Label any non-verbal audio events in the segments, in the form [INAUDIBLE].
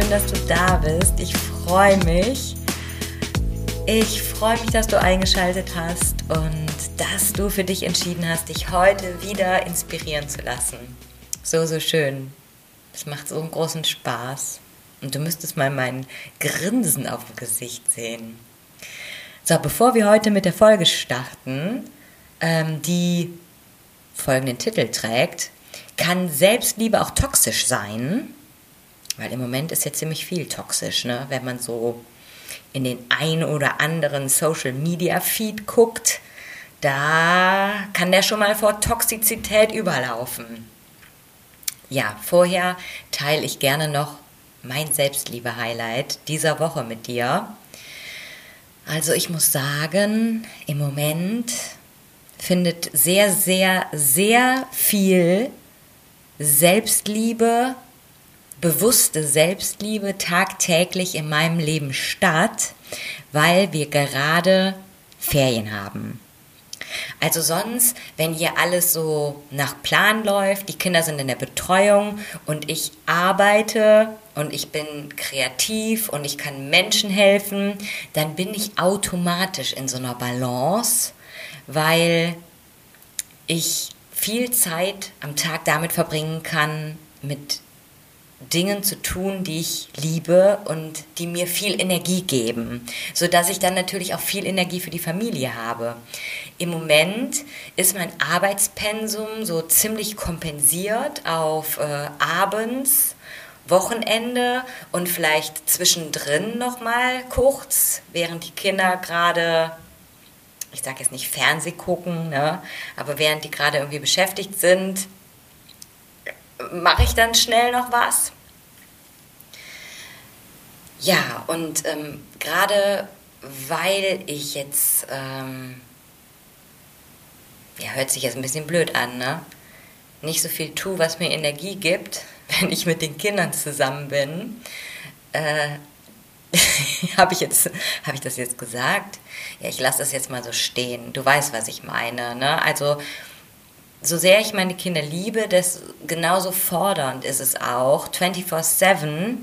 Schön, dass du da bist. Ich freue mich. Ich freue mich, dass du eingeschaltet hast und dass du für dich entschieden hast, dich heute wieder inspirieren zu lassen. So, so schön. Es macht so einen großen Spaß. Und du müsstest mal mein Grinsen auf dem Gesicht sehen. So, bevor wir heute mit der Folge starten, ähm, die folgenden Titel trägt, kann Selbstliebe auch toxisch sein? Weil im Moment ist ja ziemlich viel toxisch, ne? wenn man so in den ein oder anderen Social Media Feed guckt, da kann der schon mal vor Toxizität überlaufen. Ja, vorher teile ich gerne noch mein Selbstliebe-Highlight dieser Woche mit dir. Also ich muss sagen, im Moment findet sehr, sehr, sehr viel Selbstliebe bewusste Selbstliebe tagtäglich in meinem Leben statt, weil wir gerade Ferien haben. Also sonst, wenn hier alles so nach Plan läuft, die Kinder sind in der Betreuung und ich arbeite und ich bin kreativ und ich kann Menschen helfen, dann bin ich automatisch in so einer Balance, weil ich viel Zeit am Tag damit verbringen kann, mit Dingen zu tun, die ich liebe und die mir viel Energie geben, so dass ich dann natürlich auch viel Energie für die Familie habe. Im Moment ist mein Arbeitspensum so ziemlich kompensiert auf äh, abends, Wochenende und vielleicht zwischendrin noch mal kurz, während die Kinder gerade ich sage jetzt nicht Fernseh gucken, ne? aber während die gerade irgendwie beschäftigt sind, mache ich dann schnell noch was. Ja, und ähm, gerade weil ich jetzt, ähm, ja, hört sich jetzt ein bisschen blöd an, ne? Nicht so viel tue, was mir Energie gibt, [LAUGHS] wenn ich mit den Kindern zusammen bin. Äh, [LAUGHS] habe ich habe ich das jetzt gesagt? Ja, ich lasse das jetzt mal so stehen. Du weißt, was ich meine, ne? Also, so sehr ich meine Kinder liebe, das genauso fordernd ist es auch, 24-7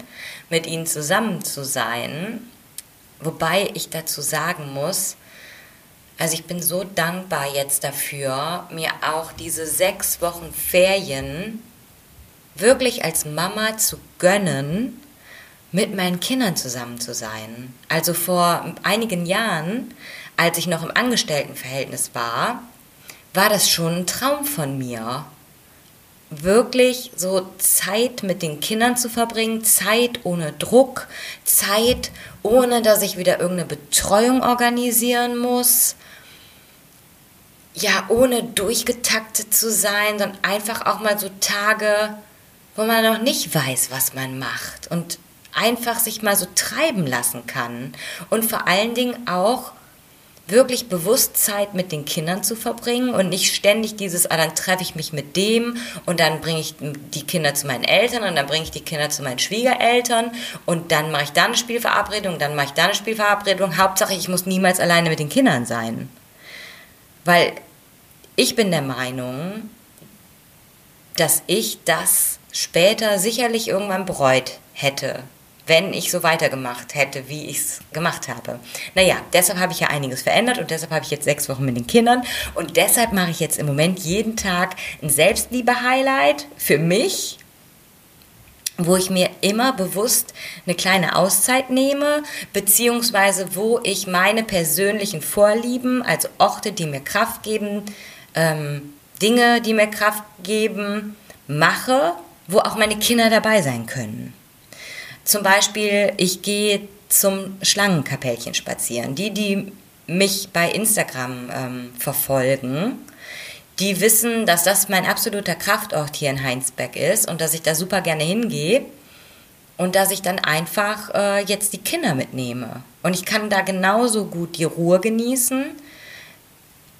mit ihnen zusammen zu sein. Wobei ich dazu sagen muss, also ich bin so dankbar jetzt dafür, mir auch diese sechs Wochen Ferien wirklich als Mama zu gönnen, mit meinen Kindern zusammen zu sein. Also vor einigen Jahren, als ich noch im Angestelltenverhältnis war, war das schon ein Traum von mir. Wirklich so Zeit mit den Kindern zu verbringen, Zeit ohne Druck, Zeit ohne, dass ich wieder irgendeine Betreuung organisieren muss. Ja, ohne durchgetaktet zu sein, sondern einfach auch mal so Tage, wo man noch nicht weiß, was man macht und einfach sich mal so treiben lassen kann und vor allen Dingen auch wirklich bewusst Zeit mit den Kindern zu verbringen und nicht ständig dieses, ah, dann treffe ich mich mit dem und dann bringe ich die Kinder zu meinen Eltern und dann bringe ich die Kinder zu meinen Schwiegereltern und dann mache ich da eine Spielverabredung, dann mache ich da eine Spielverabredung. Hauptsache, ich muss niemals alleine mit den Kindern sein. Weil ich bin der Meinung, dass ich das später sicherlich irgendwann bereut hätte, wenn ich so weitergemacht hätte, wie ich es gemacht habe. Naja, deshalb habe ich ja einiges verändert und deshalb habe ich jetzt sechs Wochen mit den Kindern und deshalb mache ich jetzt im Moment jeden Tag ein Selbstliebe-Highlight für mich, wo ich mir immer bewusst eine kleine Auszeit nehme, beziehungsweise wo ich meine persönlichen Vorlieben, also Orte, die mir Kraft geben, ähm, Dinge, die mir Kraft geben, mache, wo auch meine Kinder dabei sein können. Zum Beispiel, ich gehe zum Schlangenkapellchen spazieren. Die, die mich bei Instagram ähm, verfolgen, die wissen, dass das mein absoluter Kraftort hier in Heinsberg ist und dass ich da super gerne hingehe und dass ich dann einfach äh, jetzt die Kinder mitnehme. Und ich kann da genauso gut die Ruhe genießen,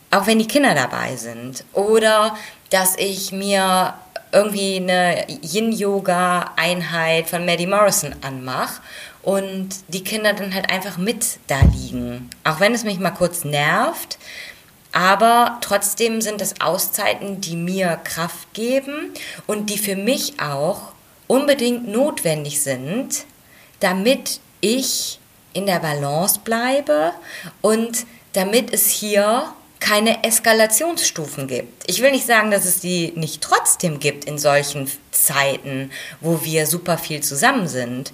auch wenn die Kinder dabei sind. Oder dass ich mir irgendwie eine Yin-Yoga-Einheit von Maddie Morrison anmache und die Kinder dann halt einfach mit da liegen. Auch wenn es mich mal kurz nervt, aber trotzdem sind es Auszeiten, die mir Kraft geben und die für mich auch unbedingt notwendig sind, damit ich in der Balance bleibe und damit es hier keine Eskalationsstufen gibt. Ich will nicht sagen, dass es die nicht trotzdem gibt in solchen Zeiten, wo wir super viel zusammen sind,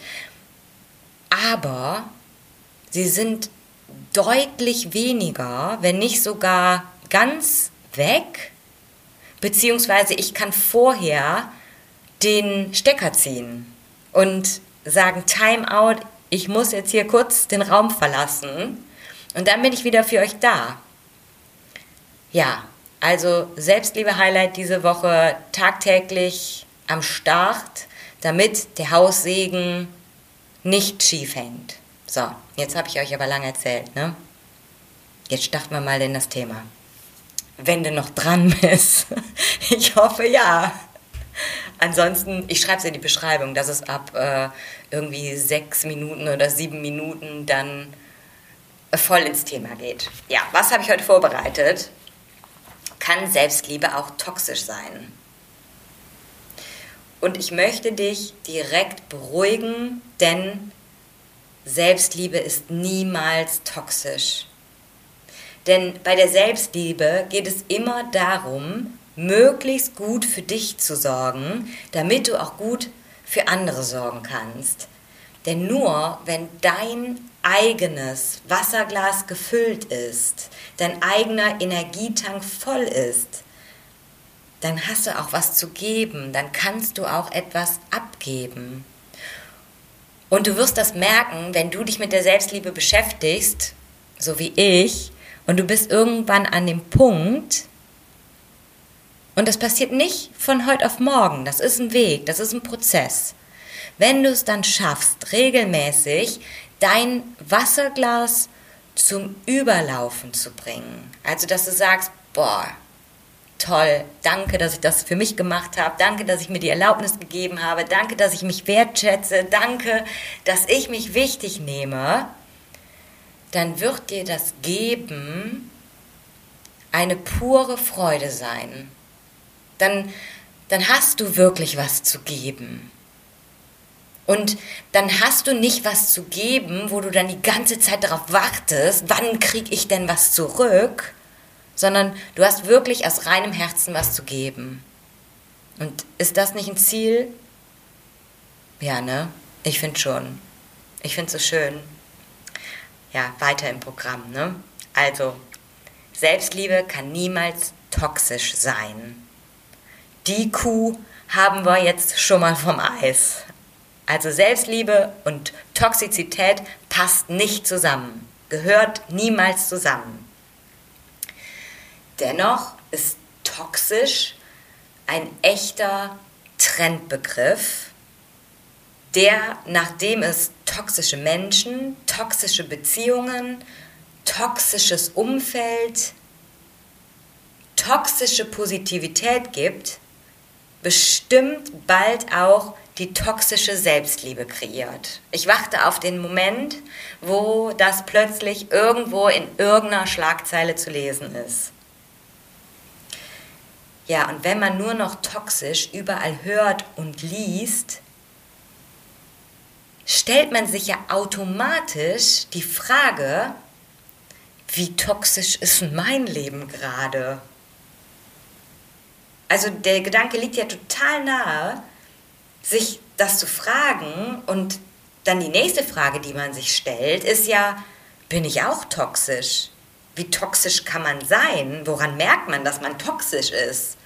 aber sie sind deutlich weniger, wenn nicht sogar ganz weg, beziehungsweise ich kann vorher den Stecker ziehen und sagen, Time out, ich muss jetzt hier kurz den Raum verlassen und dann bin ich wieder für euch da. Ja, also Selbstliebe-Highlight diese Woche tagtäglich am Start, damit der Haussegen nicht schief hängt. So, jetzt habe ich euch aber lang erzählt, ne? Jetzt starten wir mal in das Thema. Wenn du noch dran [LAUGHS] bist. Ich hoffe ja. Ansonsten, ich schreibe es in die Beschreibung, dass es ab äh, irgendwie sechs Minuten oder sieben Minuten dann voll ins Thema geht. Ja, was habe ich heute vorbereitet? Kann Selbstliebe auch toxisch sein? Und ich möchte dich direkt beruhigen, denn Selbstliebe ist niemals toxisch. Denn bei der Selbstliebe geht es immer darum, möglichst gut für dich zu sorgen, damit du auch gut für andere sorgen kannst. Denn nur wenn dein eigenes Wasserglas gefüllt ist, dein eigener Energietank voll ist, dann hast du auch was zu geben, dann kannst du auch etwas abgeben. Und du wirst das merken, wenn du dich mit der Selbstliebe beschäftigst, so wie ich, und du bist irgendwann an dem Punkt, und das passiert nicht von heute auf morgen, das ist ein Weg, das ist ein Prozess. Wenn du es dann schaffst, regelmäßig dein Wasserglas zum Überlaufen zu bringen, also dass du sagst, boah, toll, danke, dass ich das für mich gemacht habe, danke, dass ich mir die Erlaubnis gegeben habe, danke, dass ich mich wertschätze, danke, dass ich mich wichtig nehme, dann wird dir das Geben eine pure Freude sein. Dann, dann hast du wirklich was zu geben. Und dann hast du nicht was zu geben, wo du dann die ganze Zeit darauf wartest, wann kriege ich denn was zurück, sondern du hast wirklich aus reinem Herzen was zu geben. Und ist das nicht ein Ziel? Ja, ne? Ich finde schon. Ich finde es so schön. Ja, weiter im Programm, ne? Also, Selbstliebe kann niemals toxisch sein. Die Kuh haben wir jetzt schon mal vom Eis. Also Selbstliebe und Toxizität passt nicht zusammen, gehört niemals zusammen. Dennoch ist toxisch ein echter Trendbegriff, der, nachdem es toxische Menschen, toxische Beziehungen, toxisches Umfeld, toxische Positivität gibt, bestimmt bald auch die toxische Selbstliebe kreiert. Ich warte auf den Moment, wo das plötzlich irgendwo in irgendeiner Schlagzeile zu lesen ist. Ja, und wenn man nur noch toxisch überall hört und liest, stellt man sich ja automatisch die Frage, wie toxisch ist mein Leben gerade? Also der Gedanke liegt ja total nahe, sich das zu fragen und dann die nächste Frage, die man sich stellt, ist ja, bin ich auch toxisch? Wie toxisch kann man sein? Woran merkt man, dass man toxisch ist?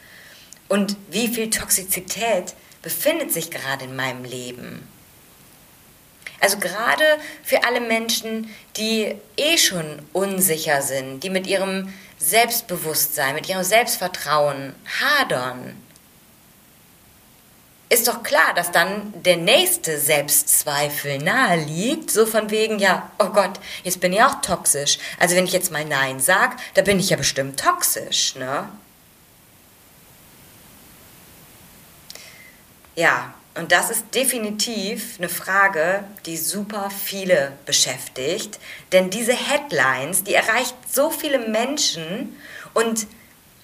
Und wie viel Toxizität befindet sich gerade in meinem Leben? Also gerade für alle Menschen, die eh schon unsicher sind, die mit ihrem Selbstbewusstsein, mit ihrem Selbstvertrauen hadern, ist doch klar, dass dann der nächste Selbstzweifel nahe liegt, so von wegen, ja, oh Gott, jetzt bin ich auch toxisch. Also wenn ich jetzt mal Nein sag, da bin ich ja bestimmt toxisch, ne? Ja, und das ist definitiv eine Frage, die super viele beschäftigt, denn diese Headlines, die erreicht so viele Menschen und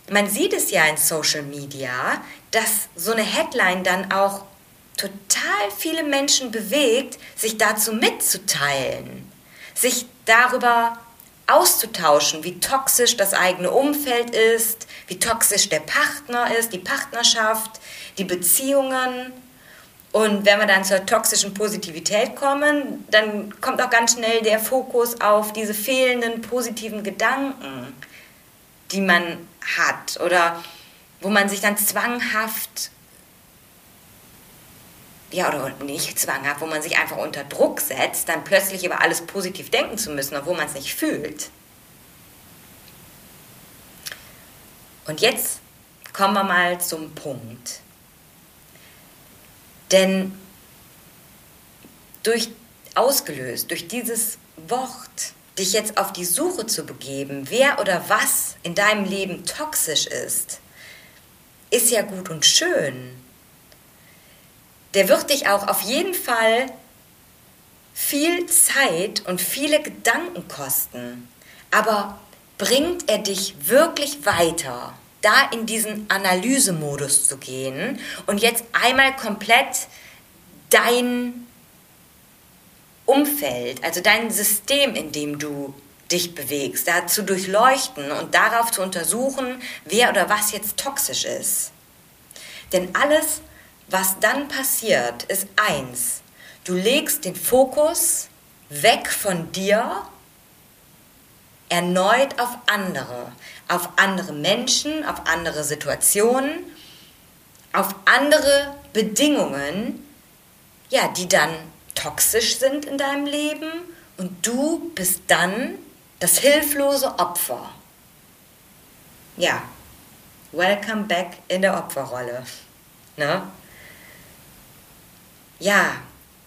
man sieht es ja in Social Media, dass so eine Headline dann auch total viele Menschen bewegt, sich dazu mitzuteilen, sich darüber auszutauschen, wie toxisch das eigene Umfeld ist, wie toxisch der Partner ist, die Partnerschaft, die Beziehungen. Und wenn wir dann zur toxischen Positivität kommen, dann kommt auch ganz schnell der Fokus auf diese fehlenden positiven Gedanken, die man hat oder wo man sich dann zwanghaft, ja, oder nicht zwanghaft, wo man sich einfach unter Druck setzt, dann plötzlich über alles positiv denken zu müssen, obwohl man es nicht fühlt. Und jetzt kommen wir mal zum Punkt. Denn durch ausgelöst durch dieses Wort dich jetzt auf die Suche zu begeben, wer oder was in deinem Leben toxisch ist, ist ja gut und schön. Der wird dich auch auf jeden Fall viel Zeit und viele Gedanken kosten. Aber bringt er dich wirklich weiter, da in diesen Analysemodus zu gehen und jetzt einmal komplett dein Umfeld, also dein System, in dem du dich bewegst, da zu durchleuchten und darauf zu untersuchen, wer oder was jetzt toxisch ist. Denn alles, was dann passiert, ist eins. Du legst den Fokus weg von dir erneut auf andere, auf andere Menschen, auf andere Situationen, auf andere Bedingungen, ja, die dann toxisch sind in deinem Leben und du bist dann das hilflose Opfer. Ja, welcome back in der Opferrolle. Ne? Ja,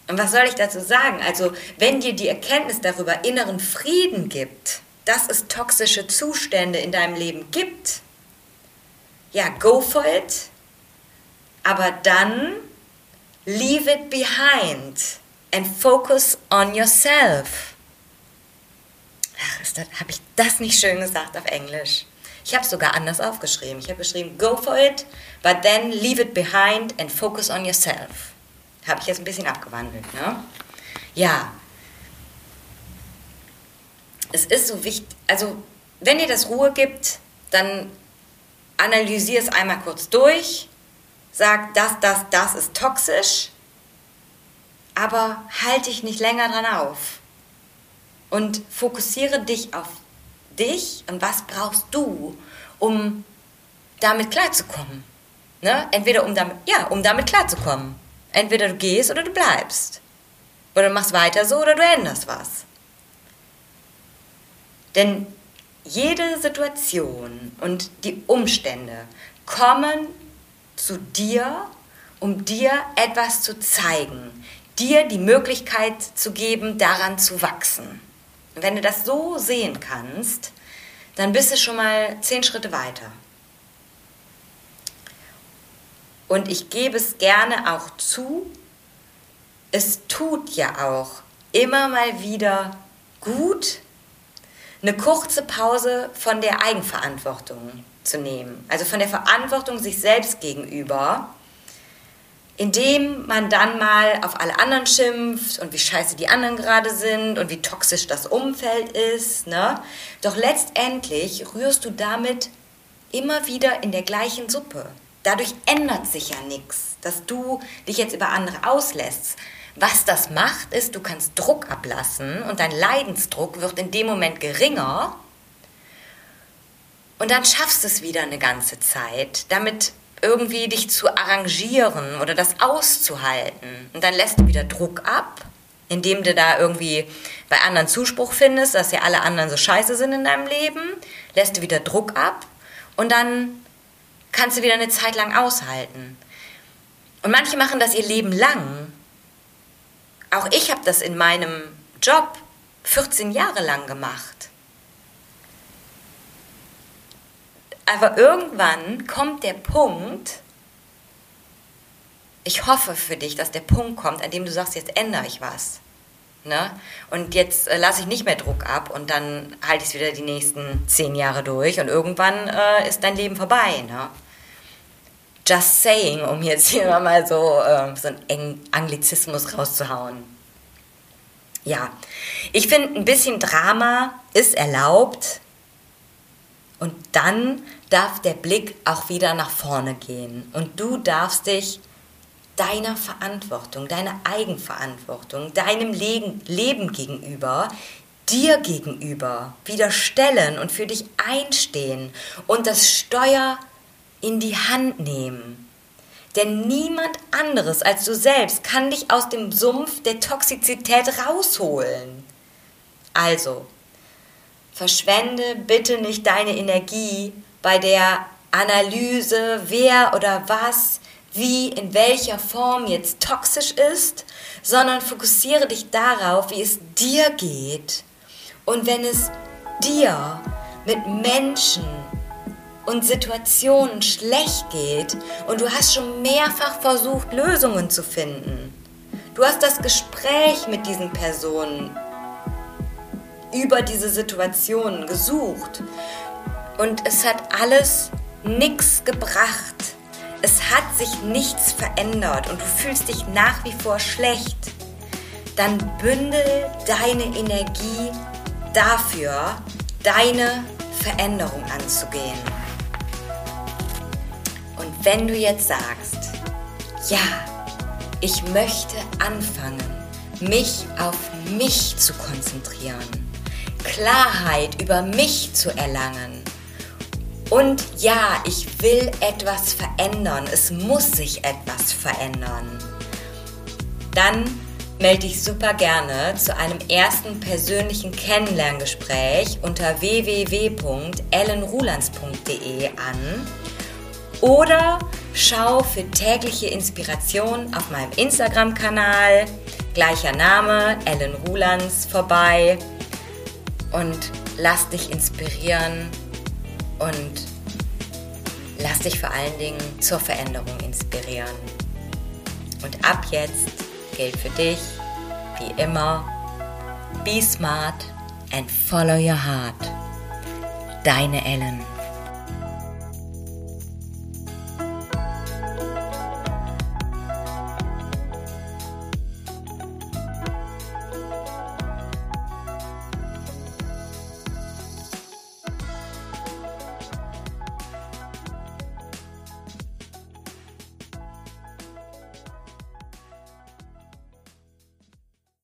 und was soll ich dazu sagen? Also, wenn dir die Erkenntnis darüber inneren Frieden gibt, dass es toxische Zustände in deinem Leben gibt, ja, go for it, aber dann leave it behind and focus on yourself. Ach, habe ich das nicht schön gesagt auf Englisch? Ich habe es sogar anders aufgeschrieben. Ich habe geschrieben, go for it, but then leave it behind and focus on yourself. Habe ich jetzt ein bisschen abgewandelt, ne? Ja. Es ist so wichtig, also wenn dir das Ruhe gibt, dann analysier es einmal kurz durch, sag, das, das, das ist toxisch, aber halte dich nicht länger dran auf und fokussiere dich auf dich und was brauchst du, um damit klarzukommen. Ne? Entweder um damit, ja, um damit klarzukommen. Entweder du gehst oder du bleibst. Oder du machst weiter so oder du änderst was. Denn jede Situation und die Umstände kommen zu dir, um dir etwas zu zeigen, dir die Möglichkeit zu geben, daran zu wachsen. Und wenn du das so sehen kannst, dann bist du schon mal zehn Schritte weiter. Und ich gebe es gerne auch zu, es tut ja auch immer mal wieder gut, eine kurze Pause von der Eigenverantwortung zu nehmen. Also von der Verantwortung sich selbst gegenüber indem man dann mal auf alle anderen schimpft und wie scheiße die anderen gerade sind und wie toxisch das Umfeld ist. Ne? Doch letztendlich rührst du damit immer wieder in der gleichen Suppe. Dadurch ändert sich ja nichts, dass du dich jetzt über andere auslässt. Was das macht, ist, du kannst Druck ablassen und dein Leidensdruck wird in dem Moment geringer. Und dann schaffst du es wieder eine ganze Zeit, damit irgendwie dich zu arrangieren oder das auszuhalten. Und dann lässt du wieder Druck ab, indem du da irgendwie bei anderen Zuspruch findest, dass ja alle anderen so scheiße sind in deinem Leben. lässt du wieder Druck ab und dann kannst du wieder eine Zeit lang aushalten. Und manche machen das ihr Leben lang. Auch ich habe das in meinem Job 14 Jahre lang gemacht. Aber irgendwann kommt der Punkt, ich hoffe für dich, dass der Punkt kommt, an dem du sagst, jetzt ändere ich was. Ne? Und jetzt äh, lasse ich nicht mehr Druck ab und dann halte ich es wieder die nächsten zehn Jahre durch und irgendwann äh, ist dein Leben vorbei. Ne? Just saying, um jetzt hier [LAUGHS] mal so, äh, so einen Anglizismus rauszuhauen. Ja, ich finde, ein bisschen Drama ist erlaubt und dann darf der Blick auch wieder nach vorne gehen und du darfst dich deiner Verantwortung, deiner Eigenverantwortung, deinem Leben, gegenüber, dir gegenüber wieder stellen und für dich einstehen und das Steuer in die Hand nehmen. Denn niemand anderes als du selbst kann dich aus dem Sumpf der Toxizität rausholen. Also, verschwende bitte nicht deine Energie bei der Analyse, wer oder was wie in welcher Form jetzt toxisch ist, sondern fokussiere dich darauf, wie es dir geht. Und wenn es dir mit Menschen und Situationen schlecht geht und du hast schon mehrfach versucht, Lösungen zu finden, du hast das Gespräch mit diesen Personen über diese Situationen gesucht. Und es hat alles nichts gebracht. Es hat sich nichts verändert und du fühlst dich nach wie vor schlecht, dann bündel deine Energie dafür, deine Veränderung anzugehen. Und wenn du jetzt sagst, ja, ich möchte anfangen, mich auf mich zu konzentrieren, Klarheit über mich zu erlangen, und ja, ich will etwas verändern. Es muss sich etwas verändern. Dann melde dich super gerne zu einem ersten persönlichen Kennenlerngespräch unter www.ellenrulands.de an oder schau für tägliche Inspiration auf meinem Instagram-Kanal, gleicher Name, Ellen Rulands, vorbei und lass dich inspirieren und lass dich vor allen Dingen zur Veränderung inspirieren. Und ab jetzt gilt für dich, wie immer, be smart and follow your heart. Deine Ellen.